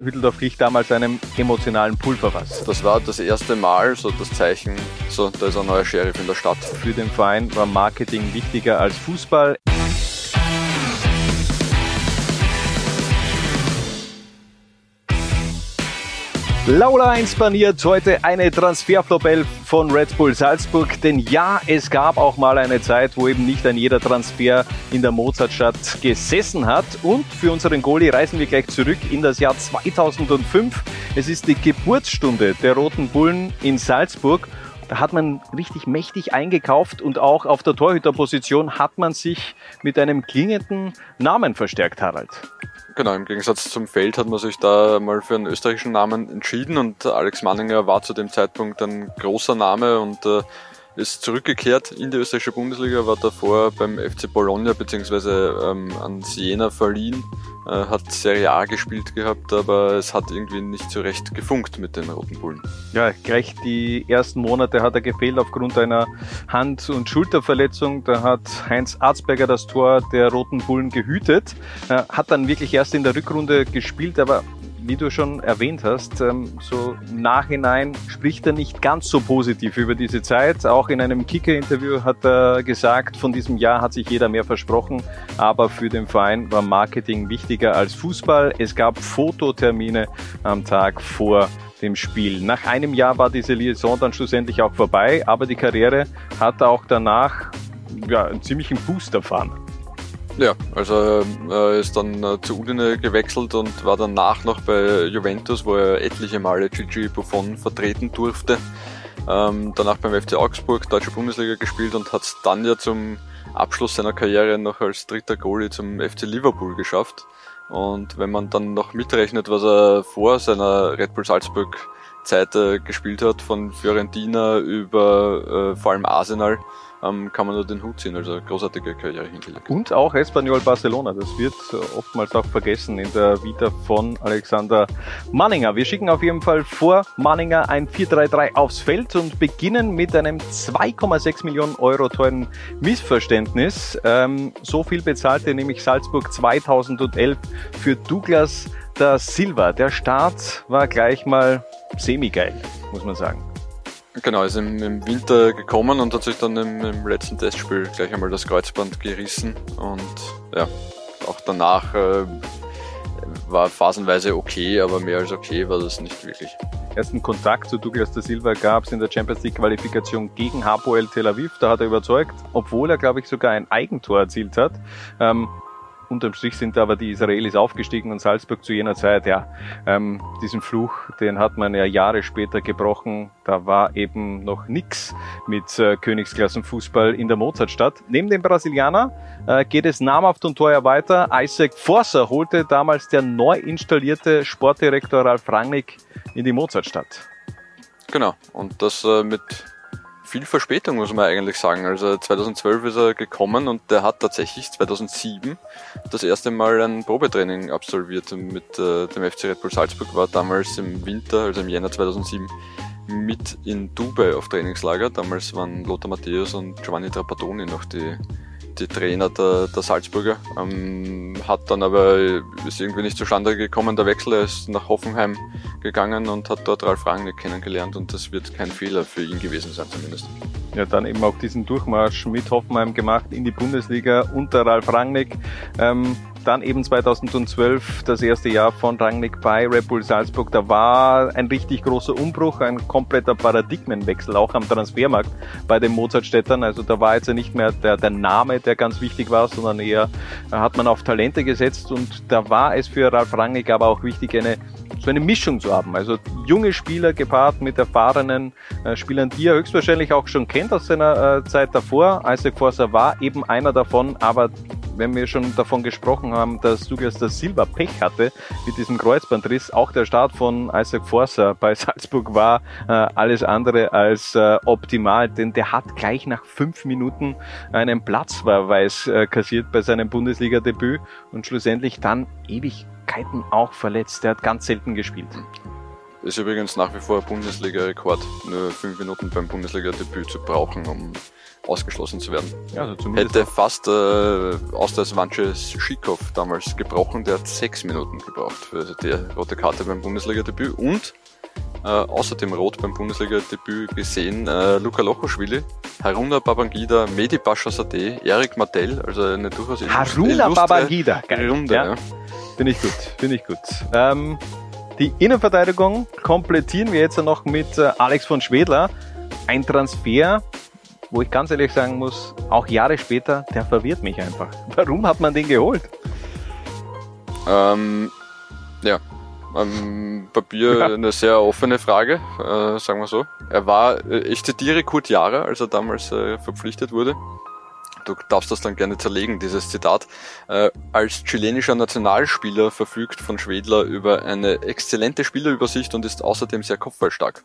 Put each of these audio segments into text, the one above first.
Hütteldorf glich damals einem emotionalen Pulverfass. Das war das erste Mal so das Zeichen, so da ist ein neuer Sheriff in der Stadt. Für den Verein war Marketing wichtiger als Fußball. Laula inspaniert heute eine Transferflopel von Red Bull Salzburg. Denn ja, es gab auch mal eine Zeit, wo eben nicht ein jeder Transfer in der Mozartstadt gesessen hat. Und für unseren Goalie reisen wir gleich zurück in das Jahr 2005. Es ist die Geburtsstunde der Roten Bullen in Salzburg. Da hat man richtig mächtig eingekauft und auch auf der Torhüterposition hat man sich mit einem klingenden Namen verstärkt, Harald. Genau, im Gegensatz zum Feld hat man sich da mal für einen österreichischen Namen entschieden und Alex Manninger war zu dem Zeitpunkt ein großer Name und äh, ist zurückgekehrt in die österreichische Bundesliga, war davor beim FC Bologna bzw. Ähm, an Siena verliehen, hat Serie A gespielt gehabt, aber es hat irgendwie nicht so recht gefunkt mit den Roten Bullen. Ja, gleich die ersten Monate hat er gefehlt aufgrund einer Hand- und Schulterverletzung. Da hat Heinz Arzberger das Tor der Roten Bullen gehütet, äh, hat dann wirklich erst in der Rückrunde gespielt, aber wie du schon erwähnt hast, ähm, so Nachhinein spricht er nicht ganz so positiv über diese Zeit. Auch in einem Kicker-Interview hat er gesagt, von diesem Jahr hat sich jeder mehr versprochen, aber für den Verein war Marketing wichtiger als Fußball. Es gab Fototermine am Tag vor dem Spiel. Nach einem Jahr war diese Liaison dann schlussendlich auch vorbei, aber die Karriere hat auch danach ja, einen ziemlichen Boost erfahren. Ja, also er äh, ist dann äh, zu Udine gewechselt und war danach noch bei Juventus, wo er etliche Male Gigi Buffon vertreten durfte. Ähm, danach beim FC Augsburg, Deutsche Bundesliga gespielt und hat es dann ja zum Abschluss seiner Karriere noch als dritter Goalie zum FC Liverpool geschafft. Und wenn man dann noch mitrechnet, was er vor seiner Red Bull Salzburg Zeit äh, gespielt hat, von Fiorentina über äh, vor allem Arsenal, ähm, kann man nur den Hut ziehen. Also großartige Karriere hingelegt. Und auch Espanyol Barcelona. Das wird oftmals auch vergessen in der Vita von Alexander Manninger. Wir schicken auf jeden Fall vor Manninger ein 4-3-3 aufs Feld und beginnen mit einem 2,6 Millionen Euro teuren Missverständnis. Ähm, so viel bezahlte nämlich Salzburg 2011 für Douglas da Silva. Der Start war gleich mal semi-geil, muss man sagen. Genau, ist im, im, Winter gekommen und hat sich dann im, im, letzten Testspiel gleich einmal das Kreuzband gerissen und ja, auch danach äh, war phasenweise okay, aber mehr als okay war das nicht wirklich. Ersten Kontakt zu Douglas da Silva gab es in der Champions League Qualifikation gegen Hapoel Tel Aviv. Da hat er überzeugt, obwohl er, glaube ich, sogar ein Eigentor erzielt hat. Ähm, Unterm Strich sind aber die Israelis aufgestiegen und Salzburg zu jener Zeit, ja, ähm, diesen Fluch, den hat man ja Jahre später gebrochen. Da war eben noch nix mit äh, Königsklassenfußball in der Mozartstadt. Neben dem Brasilianer äh, geht es namhaft und teuer weiter. Isaac Forser holte damals der neu installierte Sportdirektor Ralf Rangnick in die Mozartstadt. Genau, und das äh, mit viel Verspätung, muss man eigentlich sagen. Also 2012 ist er gekommen und der hat tatsächlich 2007 das erste Mal ein Probetraining absolviert mit äh, dem FC Red Bull Salzburg, war damals im Winter, also im Jänner 2007, mit in Dubai auf Trainingslager. Damals waren Lothar Matthäus und Giovanni Trapattoni noch die die Trainer der, der Salzburger. Ähm, hat dann aber, ist irgendwie nicht zustande gekommen, der Wechsel. Ist nach Hoffenheim gegangen und hat dort Ralf Rangnick kennengelernt und das wird kein Fehler für ihn gewesen sein zumindest. Ja, dann eben auch diesen Durchmarsch mit Hoffenheim gemacht in die Bundesliga unter Ralf Rangnick. Ähm, dann eben 2012 das erste Jahr von Rangnick bei Red Bull Salzburg. Da war ein richtig großer Umbruch, ein kompletter Paradigmenwechsel auch am Transfermarkt bei den Mozartstädtern. Also da war jetzt nicht mehr der, der Name, der ganz wichtig war, sondern eher hat man auf Talente gesetzt und da war es für Ralf Rangnick aber auch wichtig, eine so eine Mischung zu haben. Also junge Spieler gepaart mit erfahrenen äh, Spielern, die er höchstwahrscheinlich auch schon kennt aus seiner äh, Zeit davor. Isaac Forser war eben einer davon, aber wenn wir schon davon gesprochen haben, dass Douglas da Silva Pech hatte mit diesem Kreuzbandriss, auch der Start von Isaac Forser bei Salzburg war äh, alles andere als äh, optimal, denn der hat gleich nach fünf Minuten einen Platzverweis äh, kassiert bei seinem Bundesliga-Debüt und schlussendlich dann Ewigkeiten auch verletzt. Der hat ganz selten gespielt. Ist übrigens nach wie vor Bundesliga-Rekord, nur fünf Minuten beim Bundesliga-Debüt zu brauchen, um ausgeschlossen zu werden. Ja, also Hätte fast äh, aus der Svanche Schikow damals gebrochen, der hat sechs Minuten gebraucht für die rote Karte beim Bundesliga-Debüt und äh, außerdem rot beim Bundesliga-Debüt gesehen äh, Luca Lochoschwili, Haruna Babangida, Medi Bashasade, Erik Martell, also eine durchaus Haruna Babangida, geil. Runde. Ja. Ja. Finde ich gut, finde ich gut. Ähm, die Innenverteidigung komplettieren wir jetzt noch mit äh, Alex von Schwedler. Ein Transfer, wo ich ganz ehrlich sagen muss, auch Jahre später, der verwirrt mich einfach. Warum hat man den geholt? Ähm, ja, am Papier Ja. eine sehr offene Frage, äh, sagen wir so. Er war, äh, ich zitiere Kurt Jahre, als er damals äh, verpflichtet wurde. Du darfst das dann gerne zerlegen, dieses Zitat. Äh, als chilenischer Nationalspieler verfügt von Schwedler über eine exzellente Spielerübersicht und ist außerdem sehr kopfballstark.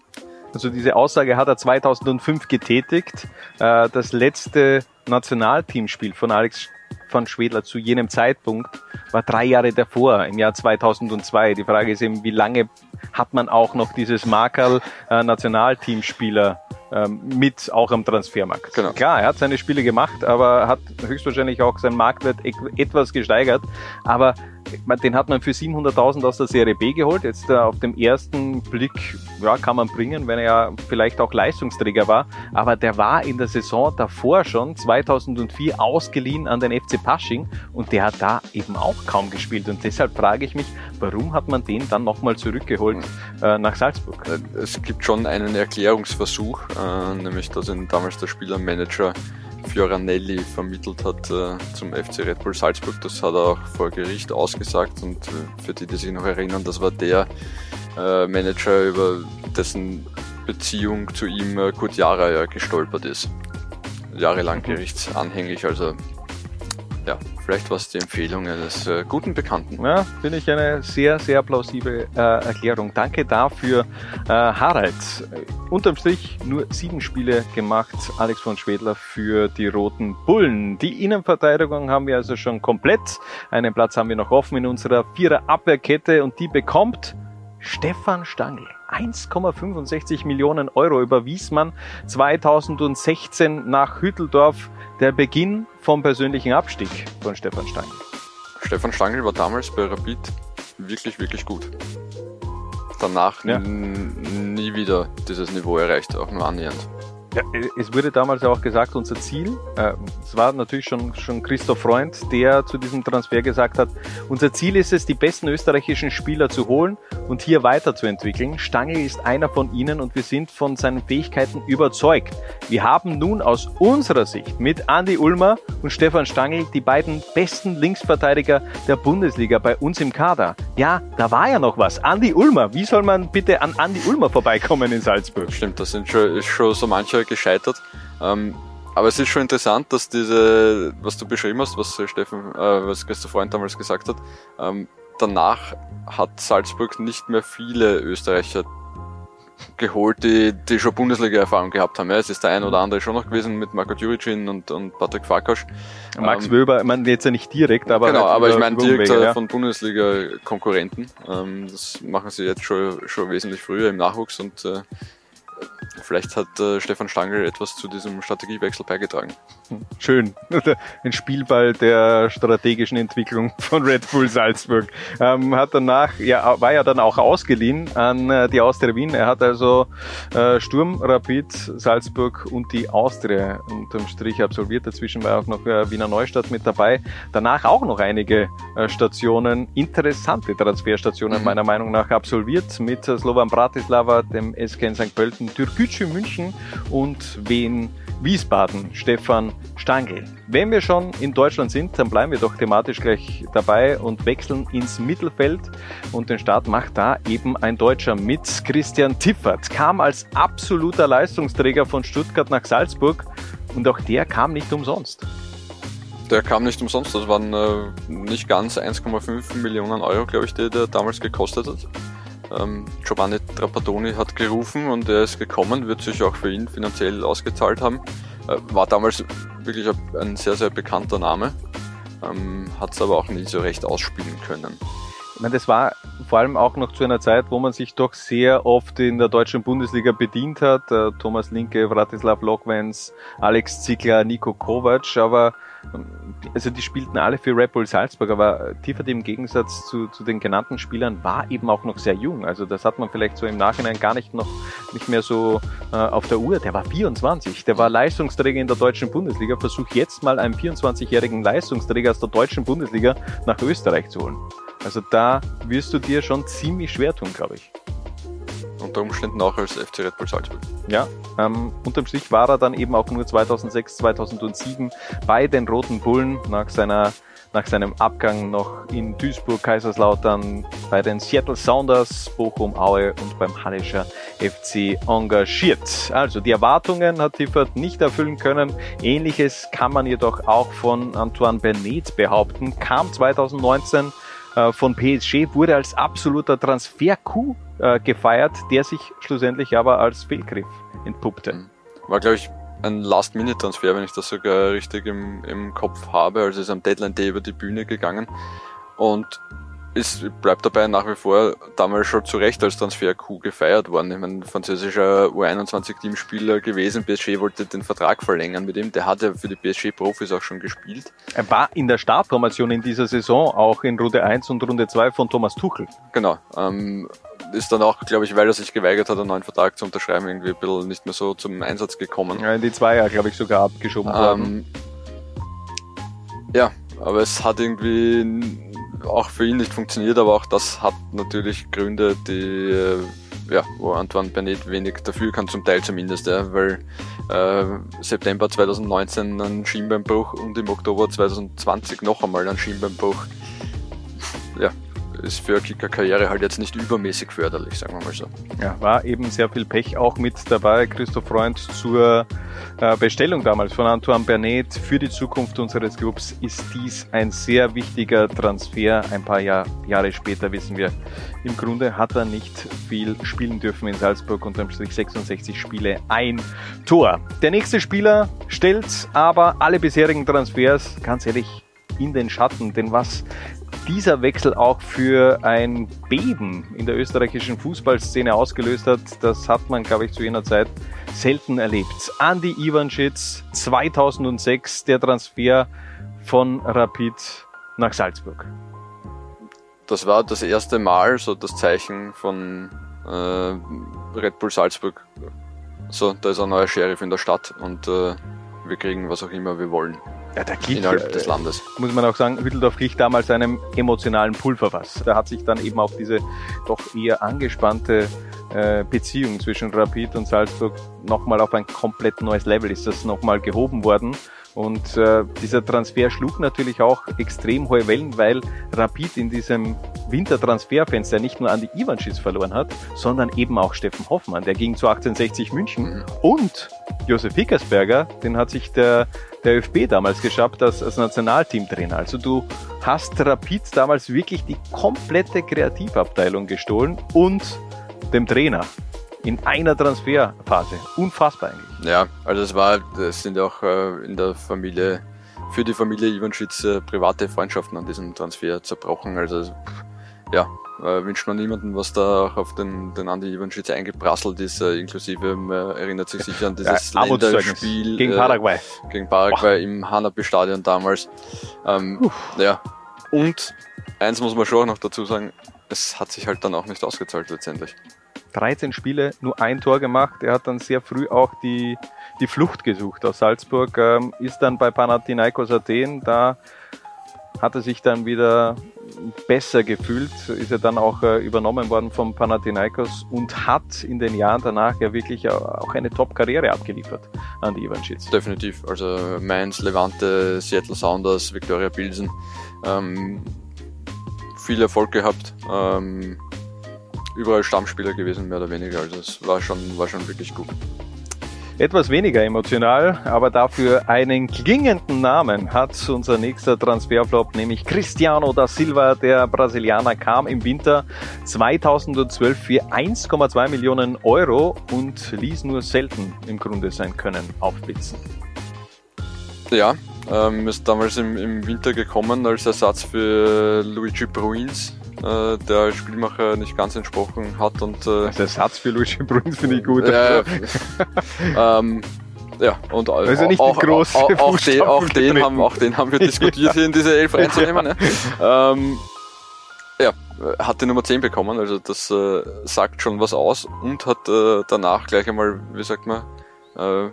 Also diese Aussage hat er 2005 getätigt. Äh, das letzte Nationalteamspiel von Alex von Schwedler zu jenem Zeitpunkt war drei Jahre davor, im Jahr 2002. Die Frage ist eben, wie lange hat man auch noch dieses Markerl äh, Nationalteamspieler ähm, mit auch am Transfermarkt. Genau. Klar, er hat seine Spiele gemacht, aber hat höchstwahrscheinlich auch seinen Marktwert e- etwas gesteigert. Aber den hat man für 700.000 aus der Serie B geholt. Jetzt äh, auf dem ersten Blick ja, kann man bringen, wenn er ja vielleicht auch Leistungsträger war. Aber der war in der Saison davor schon, 2004, ausgeliehen an den FC Pasching und der hat da eben auch kaum gespielt. Und deshalb frage ich mich, warum hat man den dann nochmal zurückgeholt äh, nach Salzburg? Äh, Es gibt schon einen Erklärungsversuch, äh, nämlich dass ihn damals der Spielermanager Fioranelli vermittelt hat äh, zum FC Red Bull Salzburg. Das hat er auch vor Gericht ausgesagt und äh, für die, die sich noch erinnern, das war der äh, Manager, über dessen Beziehung zu ihm äh, Kurt Jara ja gestolpert ist. Jahrelang gerichtsanhängig, also ja, vielleicht war es die Empfehlung eines äh, guten Bekannten. Ja, finde ich eine sehr, sehr plausible äh, Erklärung. Danke dafür, äh, Harald. Unterm Strich nur sieben Spiele gemacht, Alex von Schwedler für die Roten Bullen. Die Innenverteidigung haben wir also schon komplett. Einen Platz haben wir noch offen in unserer Vierer-Abwehrkette und die bekommt Stefan Stangl. 1,65 Millionen Euro überwies man 2016 nach Hütteldorf. Der Beginn vom persönlichen Abstieg von Stefan Stangl. Stefan Stangl war damals bei Rapid wirklich, wirklich gut. Danach Ja. nie wieder dieses Niveau erreicht, auch nur annähernd. Ja, es wurde damals auch gesagt, unser Ziel, äh, es war natürlich schon, schon Christoph Freund, der zu diesem Transfer gesagt hat, unser Ziel ist es, die besten österreichischen Spieler zu holen und hier weiterzuentwickeln. Stangl ist einer von ihnen und wir sind von seinen Fähigkeiten überzeugt. Wir haben nun aus unserer Sicht mit Andy Ulmer und Stefan Stangl die beiden besten Linksverteidiger der Bundesliga bei uns im Kader. Ja, da war ja noch was. Andy Ulmer, wie soll man bitte an Andy Ulmer vorbeikommen in Salzburg? Stimmt, da sind schon, schon so gescheitert. Ähm, aber es ist schon interessant, dass diese, was du beschrieben hast, was äh, Steffen, äh, was Christoph Freund damals gesagt hat, ähm, danach hat Salzburg nicht mehr viele Österreicher geholt, die, die schon Bundesliga-Erfahrung gehabt haben. Ja, es ist der ein oder andere schon noch gewesen mit Marco Djuricin und, und Patrick Farkasch. Max Ähm, Wöber, ich meine jetzt ja nicht direkt, aber genau, halt aber ich meine direkt ja. von Bundesliga-Konkurrenten. Ähm, das machen sie jetzt schon, schon wesentlich früher im Nachwuchs und äh, vielleicht hat äh, Stefan Stangl etwas zu diesem Strategiewechsel beigetragen. Schön. Ein Spielball der strategischen Entwicklung von Red Bull Salzburg. Ähm, hat danach, ja, war ja dann auch ausgeliehen an äh, die Austria Wien. Er hat also äh, Sturm, Rapid, Salzburg und die Austria unterm Strich absolviert. Dazwischen war auch noch äh, Wiener Neustadt mit dabei. Danach auch noch einige äh, Stationen, interessante Transferstationen Mhm. meiner Meinung nach absolviert mit Slovan Bratislava, dem SK in St. Pölten, Türkgücü München und Wien Wiesbaden, Stefan Stangl. Wenn wir schon in Deutschland sind, dann bleiben wir doch thematisch gleich dabei und wechseln ins Mittelfeld. Und den Start macht da eben ein Deutscher mit Christian Tiffert. Kam als absoluter Leistungsträger von Stuttgart nach Salzburg und auch der kam nicht umsonst. Der kam nicht umsonst, das waren äh, nicht ganz 1,5 Millionen Euro, glaube ich, die der damals gekostet hat. Ähm, Giovanni Trapattoni hat gerufen und er ist gekommen, wird sich auch für ihn finanziell ausgezahlt haben. Äh, war damals wirklich ein sehr, sehr bekannter Name, ähm, hat es aber auch nie so recht ausspielen können. meine, das war vor allem auch noch zu einer Zeit, wo man sich doch sehr oft in der deutschen Bundesliga bedient hat. Äh, Thomas Linke, Vratislav Lokvens, Alex Ziegler, Nico Kovac, aber also die spielten alle für Red Bull Salzburg, aber Tiefert im Gegensatz zu, zu den genannten Spielern war eben auch noch sehr jung. Also das hat man vielleicht so im Nachhinein gar nicht noch nicht mehr so äh, auf der Uhr. Der war 24, der war Leistungsträger in der deutschen Bundesliga. Versuch jetzt mal einen 24-jährigen Leistungsträger aus der deutschen Bundesliga nach Österreich zu holen. Also da wirst du dir schon ziemlich schwer tun, glaube ich unter Umständen auch als FC Red Bull Salzburg. Ja, ähm, unterm Strich war er dann eben auch nur 2006, 2007 bei den Roten Bullen nach seiner nach seinem Abgang noch in Duisburg, Kaiserslautern, bei den Seattle Sounders, Bochum, Aue und beim Hallischer FC engagiert. Also die Erwartungen hat Tiffert nicht erfüllen können. Ähnliches kann man jedoch auch von Antoine Bernet behaupten. Kam 2019 äh, von PSG, wurde als absoluter Transfer-Coup äh, gefeiert, der sich schlussendlich aber als Fehlgriff entpuppte. Mhm. War, glaube ich, ein Last-Minute-Transfer, wenn ich das sogar richtig im, im Kopf habe. Also ist am Deadline-Day über die Bühne gegangen. Und ist, bleibt dabei nach wie vor damals schon zu Recht als Transfer-Coup gefeiert worden. Ich meine, französischer U21-Teamspieler gewesen. PSG wollte den Vertrag verlängern mit ihm. Der hat ja für die PSG-Profis auch schon gespielt. Er war in der Startformation in dieser Saison, auch in Runde 1 und Runde 2 von Thomas Tuchel. Genau. Ähm, ist dann auch, glaube ich, weil er sich geweigert hat, einen neuen Vertrag zu unterschreiben, irgendwie ein bisschen nicht mehr so zum Einsatz gekommen. Ja, in die Zweier, glaube ich, sogar abgeschoben ähm, worden. Ja, aber es hat irgendwie auch für ihn nicht funktioniert, aber auch das hat natürlich Gründe, die äh, ja, wo Antoine Bernet wenig dafür kann, zum Teil zumindest, ja, weil äh, September 2019 ein Schienbeinbruch und im Oktober 2020 noch einmal ein Schienbeinbruch. Ist für Kicker-Karriere halt jetzt nicht übermäßig förderlich, sagen wir mal so. Ja, war eben sehr viel Pech auch mit dabei. Christoph Freund zur äh, Bestellung damals von Antoine Bernet für die Zukunft unseres Clubs ist dies ein sehr wichtiger Transfer. Ein paar Jahr, Jahre später wissen wir, im Grunde hat er nicht viel spielen dürfen in Salzburg, unterm Strich 66 Spiele, ein Tor. Der nächste Spieler stellt aber alle bisherigen Transfers, ganz ehrlich, in den Schatten, denn was dieser Wechsel auch für ein Beben in der österreichischen Fußballszene ausgelöst hat, das hat man, glaube ich, zu jener Zeit selten erlebt. Andy Ivanschitz 2006, der Transfer von Rapid nach Salzburg. Das war das erste Mal so das Zeichen von äh, Red Bull Salzburg. So, da ist ein neuer Sheriff in der Stadt und äh, wir kriegen was auch immer wir wollen. Ja, der Klick, innerhalb des Landes. Muss man auch sagen, Hütteldorf glich damals einem emotionalen Pulverfass. Da hat sich dann eben auch diese doch eher angespannte äh, Beziehung zwischen Rapid und Salzburg nochmal auf ein komplett neues Level ist das nochmal gehoben worden. Und äh, dieser Transfer schlug natürlich auch extrem hohe Wellen, weil Rapid in diesem Wintertransferfenster nicht nur Andi Ivanschitz verloren hat, sondern eben auch Steffen Hoffmann. Der ging zu 1860 München mhm. und Josef Hickersberger, den hat sich der, der ÖFB damals geschafft als, als Nationalteamtrainer. Also du hast Rapid damals wirklich die komplette Kreativabteilung gestohlen und dem Trainer in einer Transferphase. Unfassbar eigentlich. Ja, also es war, das sind auch äh, in der Familie, für die Familie Ivanschitz äh, private Freundschaften an diesem Transfer zerbrochen. Also ja, äh, wünscht man niemanden, was da auch auf den, den Andi Ivanschitz eingeprasselt ist, inklusive, man erinnert sich sicher an dieses ja, Länderspiel gegen Paraguay. Äh, gegen Paraguay Boah. im Hanabi-Stadion damals. Ähm, ja, und eins muss man schon auch noch dazu sagen, es hat sich halt dann auch nicht ausgezahlt letztendlich. 13 Spiele, nur ein Tor gemacht. Er hat dann sehr früh auch die, die Flucht gesucht aus Salzburg, ähm, ist dann bei Panathinaikos Athen, da hat er sich dann wieder besser gefühlt, ist er dann auch äh, übernommen worden vom Panathinaikos und hat in den Jahren danach ja wirklich auch eine Top-Karriere abgeliefert an die Ivanschitz. Definitiv, also Mainz, Levante, Seattle Sounders, Victoria Pilsen, ähm, viel Erfolg gehabt, ähm, überall Stammspieler gewesen, mehr oder weniger. Also es war schon, war schon wirklich gut. Etwas weniger emotional, aber dafür einen klingenden Namen hat unser nächster Transferflop, nämlich Cristiano da Silva, der Brasilianer, kam im Winter 2012 für 1,2 Millionen Euro und ließ nur selten im Grunde sein Können aufblitzen. Ja, ähm, ist damals im, im Winter gekommen als Ersatz für Luigi Bruins, äh, der als Spielmacher nicht ganz entsprochen hat. Und, äh, also Ersatz für Luigi Bruns finde ich gut. Äh, ähm, ja, und also nicht auch, große auch, auch, den, auch, den haben, auch den haben wir diskutiert, hier in diese Elf reinzunehmen. Ja. Ähm, ja, hat die Nummer 10 bekommen, also das äh, sagt schon was aus und hat äh, danach gleich einmal, wie sagt man, äh,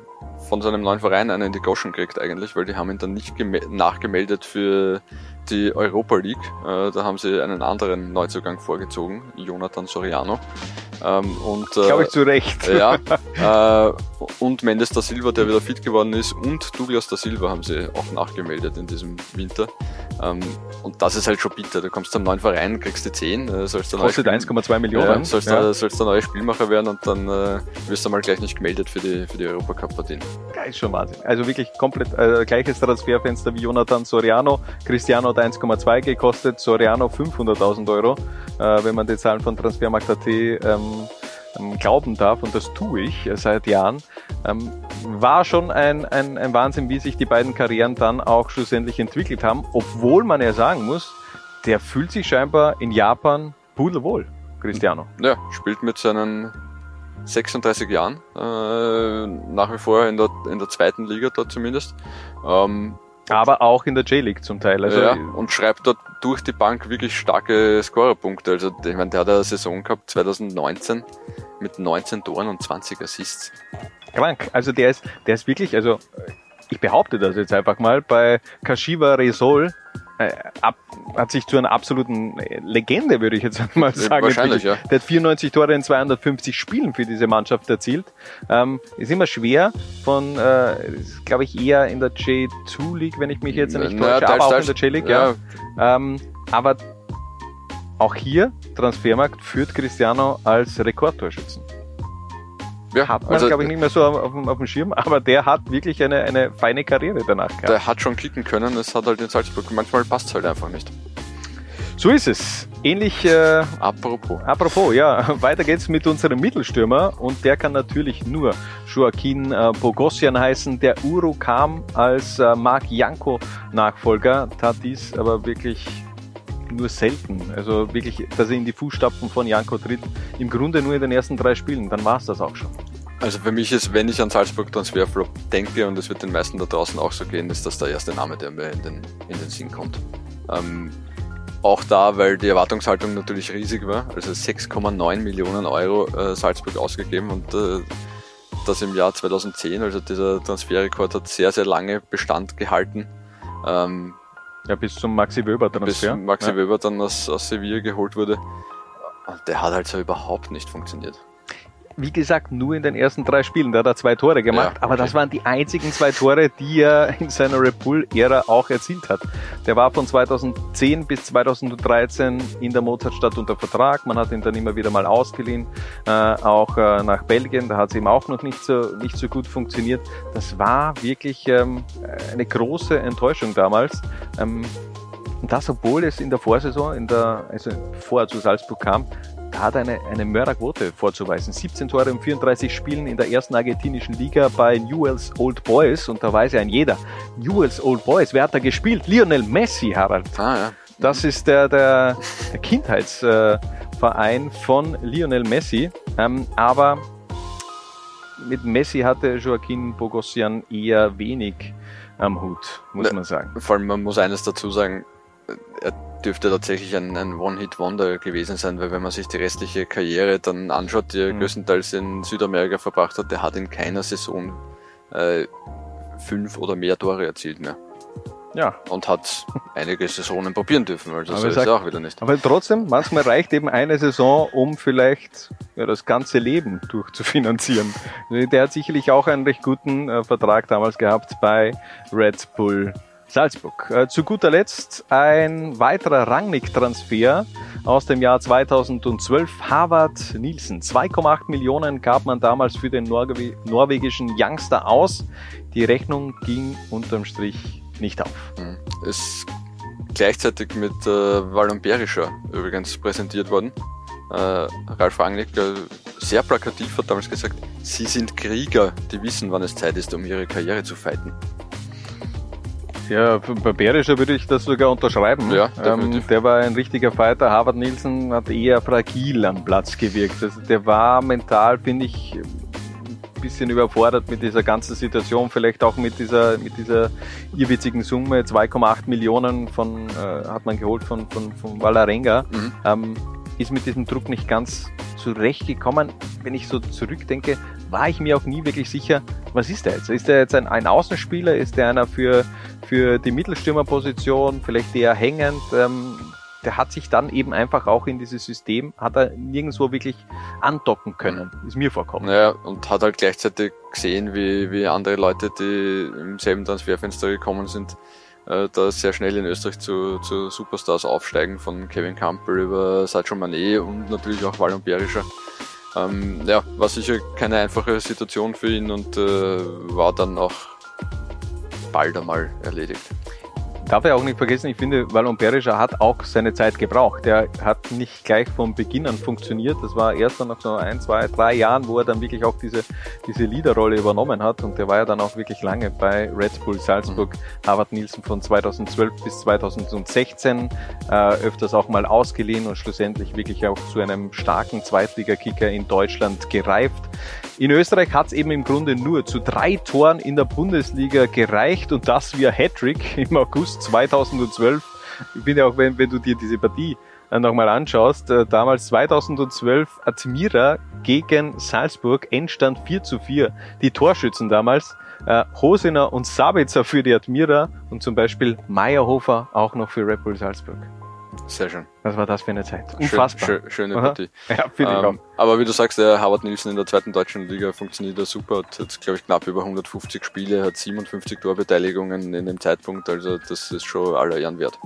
von seinem neuen Verein einen in die Goschen gekriegt eigentlich, weil die haben ihn dann nicht nachgemeldet für die Europa League. Äh, da haben sie einen anderen Neuzugang vorgezogen, Jonathan Soriano. Ähm, und, äh, Glaube ich zu Recht. Ja. äh, und Mendes da Silva, der wieder fit geworden ist, und Douglas da Silva haben sie auch nachgemeldet in diesem Winter. Ähm, und das ist halt schon bitter. Du kommst zum neuen Verein, kriegst die 10, äh, sollst Kostet 1,2 Millionen. Ja, sollst, ja. Da, sollst der neue Spielmacher werden und dann äh, wirst du mal gleich nicht gemeldet für die, für die Europacup-Partien. Ist schon Wahnsinn. Also wirklich komplett äh, gleiches Transferfenster wie Jonathan Soriano. Cristiano hat 1,2 gekostet, Soriano 500.000 Euro, äh, wenn man die Zahlen von Transfermarkt.at ähm, ähm, glauben darf, und das tue ich äh, seit Jahren, ähm, war schon ein, ein, ein Wahnsinn, wie sich die beiden Karrieren dann auch schlussendlich entwickelt haben, obwohl man ja sagen muss, der fühlt sich scheinbar in Japan pudelwohl, Cristiano. Ja, spielt mit seinen 36 Jahren, äh, nach wie vor in der, in der zweiten Liga dort zumindest. Ähm, aber auch in der J-League zum Teil. Also ja, und schreibt dort durch die Bank wirklich starke Scorerpunkte. Also ich meine, der hat eine Saison gehabt 2019 mit 19 Toren und 20 Assists. Krank. Also der ist, der ist wirklich, also ich behaupte das jetzt einfach mal, bei Kashiwa Resol ab, hat sich zu einer absoluten Legende, würde ich jetzt mal sagen. Wahrscheinlich, ja. Der hat 94 Tore in 250 Spielen für diese Mannschaft erzielt. Ähm, ist immer schwer von, äh, glaube ich, eher in der J2 League, wenn ich mich jetzt nicht täusche, aber auch in der J-League, ja. ja. Ähm, aber auch hier, Transfermarkt, führt Cristiano als Rekordtorschützen. Ja, hat man, also, glaube ich, nicht mehr so auf, auf, dem Schirm, aber der hat wirklich eine, eine feine Karriere danach gehabt. Der hat schon kicken können, es hat halt in Salzburg, manchmal passt es halt einfach nicht. So ist es. Ähnlich. Äh, apropos. Apropos, ja. Weiter geht's mit unserem Mittelstürmer und der kann natürlich nur Joaquin äh, Bogossian heißen. Der Uro kam als äh, Marc Janko Nachfolger, tat dies aber wirklich nur selten. Also wirklich, dass er in die Fußstapfen von Janko tritt. Im Grunde nur in den ersten drei Spielen, dann war es das auch schon. Also für mich ist, wenn ich an Salzburg Transferflop denke, und es wird den meisten da draußen auch so gehen, ist das der erste Name, der mir in den, in den Sinn kommt. Ähm, auch da, weil die Erwartungshaltung natürlich riesig war, also 6,9 Millionen Euro äh, Salzburg ausgegeben und äh, das im Jahr 2010, also dieser Transferrekord hat sehr, sehr lange Bestand gehalten. Ähm, ja, bis zum Maxi Wöber Transfer. Bis Maxi ja. Weber dann aus, aus Sevilla geholt wurde. Und der hat halt so überhaupt nicht funktioniert wie gesagt, nur in den ersten drei Spielen. Da hat er zwei Tore gemacht, ja, okay. aber das waren die einzigen zwei Tore, die er in seiner Red Bull-Ära auch erzielt hat. Der war von 2010 bis 2013 in der Mozartstadt unter Vertrag. Man hat ihn dann immer wieder mal ausgeliehen, äh, auch äh, nach Belgien. Da hat es ihm auch noch nicht so, nicht so gut funktioniert. Das war wirklich ähm, eine große Enttäuschung damals. Ähm, und das, obwohl es in der Vorsaison, in der, also vorher zu Salzburg kam, da hat eine, eine Mörderquote vorzuweisen. 17 Tore in 34 Spielen in der ersten argentinischen Liga bei Newell's Old Boys. Und da weiß ja ein jeder. Newell's Old Boys, wer hat da gespielt? Lionel Messi, Harald. Ah, ja. Das ist der, der, der Kindheitsverein von Lionel Messi. Ähm, aber mit Messi hatte Joaquin Bogossian eher wenig am Hut, muss ne, man sagen. Vor allem, man muss eines dazu sagen, er dürfte tatsächlich ein, ein One-Hit-Wonder gewesen sein, weil wenn man sich die restliche Karriere dann anschaut, die er mhm. größtenteils in Südamerika verbracht hat, der hat in keiner Saison äh, fünf oder mehr Tore erzielt mehr. Ja. Und hat einige Saisonen probieren dürfen, also aber so ist sag, auch wieder nicht. Aber trotzdem, manchmal reicht eben eine Saison, um vielleicht ja, das ganze Leben durchzufinanzieren. Der hat sicherlich auch einen recht guten äh, Vertrag damals gehabt bei Red Bull Salzburg. Äh, zu guter Letzt ein weiterer Rangnick-Transfer aus dem Jahr 2012. Harvard Nielsen. 2,8 Millionen gab man damals für den Norwe norwegischen Youngster aus. Die Rechnung ging unterm Strich nicht auf. Mhm. Ist gleichzeitig mit äh, Wallon Berischer übrigens präsentiert worden. Äh, Ralf Rangnick, äh, sehr plakativ, hat damals gesagt, Sie sind Krieger, die wissen, wann es Zeit ist, um ihre Karriere zu fighten. Ja, bei Berischer würde ich das sogar unterschreiben. Ja, ähm, der war ein richtiger Fighter. Harvard Nielsen hat eher fragil am Platz gewirkt. Also der war mental, finde ich, ein bisschen überfordert mit dieser ganzen Situation, vielleicht auch mit dieser, mit dieser irrwitzigen Summe. 2,8 Millionen von, äh, hat man geholt von, von, von Valarenga. Mhm. Ähm, ist mit diesem Druck nicht ganz zurechtgekommen. Wenn ich so zurückdenke, war ich mir auch nie wirklich sicher, was ist der jetzt? Ist der jetzt ein, ein Außenspieler? Ist der einer für, für die Mittelstürmerposition, vielleicht eher hängend? Ähm, der hat sich dann eben einfach auch in dieses System, hat er nirgendwo wirklich andocken können, ist mir vorkommen. Naja, und hat halt gleichzeitig gesehen, wie, wie andere Leute, die im selben Transferfenster gekommen sind, äh, da sehr schnell in Österreich zu, zu Superstars aufsteigen, von Kevin Campbell über Sadio Mané und natürlich auch Wallon Berischer. Ähm, ja, war sicher keine einfache Situation für ihn und äh, war dann auch bald einmal erledigt darf ja auch nicht vergessen, ich finde, Wallon Berischer hat auch seine Zeit gebraucht. Der hat nicht gleich von Beginn an funktioniert. Das war erst dann nach so ein, zwei, drei Jahren, wo er dann wirklich auch diese, diese Leaderrolle übernommen hat. Und der war ja dann auch wirklich lange bei Red Bull Salzburg. Mhm. Harvard Nielsen von 2012 bis 2016 äh, öfters auch mal ausgeliehen und schlussendlich wirklich auch zu einem starken Zweitligakicker in Deutschland gereift. In Österreich hat es eben im Grunde nur zu drei Toren in der Bundesliga gereicht und das via Hattrick im August 2012. Ich finde auch, wenn, wenn du dir diese Partie äh, nochmal anschaust, äh, damals 2012 Admira gegen Salzburg, Endstand 4 zu 4. Die Torschützen damals, äh, Hosiner und Sabitzer für die Admira und zum Beispiel Meyerhofer auch noch für Red Bull Salzburg. Sehr schön. Was war das für eine Zeit? Unfassbar. Schön, schön, schöne Partie. Ja, finde ähm, ich auch. Aber wie du sagst, der Howard Nielsen in der zweiten deutschen Liga funktioniert ja super, hat jetzt, glaube ich, knapp über 150 Spiele, hat 57 Torbeteiligungen in dem Zeitpunkt, also das ist schon aller Ehren wert.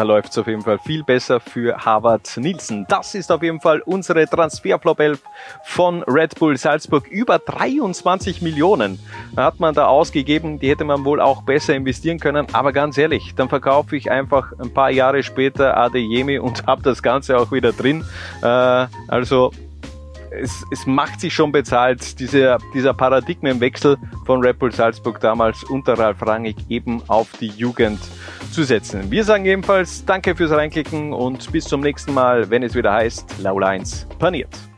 Da läuft es auf jeden Fall viel besser für Harvard Nielsen. Das ist auf jeden Fall unsere Transferflop 11 von Red Bull Salzburg. Über 23 Millionen hat man da ausgegeben. Die hätte man wohl auch besser investieren können. Aber ganz ehrlich, dann verkaufe ich einfach ein paar Jahre später Adeyemi und habe das Ganze auch wieder drin. Äh, also es, es macht sich schon bezahlt, dieser, dieser Paradigmenwechsel von Red Bull Salzburg damals unter Ralf Rangig eben auf die Jugend zu setzen. Wir sagen ebenfalls Danke fürs Reinklicken und bis zum nächsten Mal, wenn es wieder heißt Laula 1 paniert.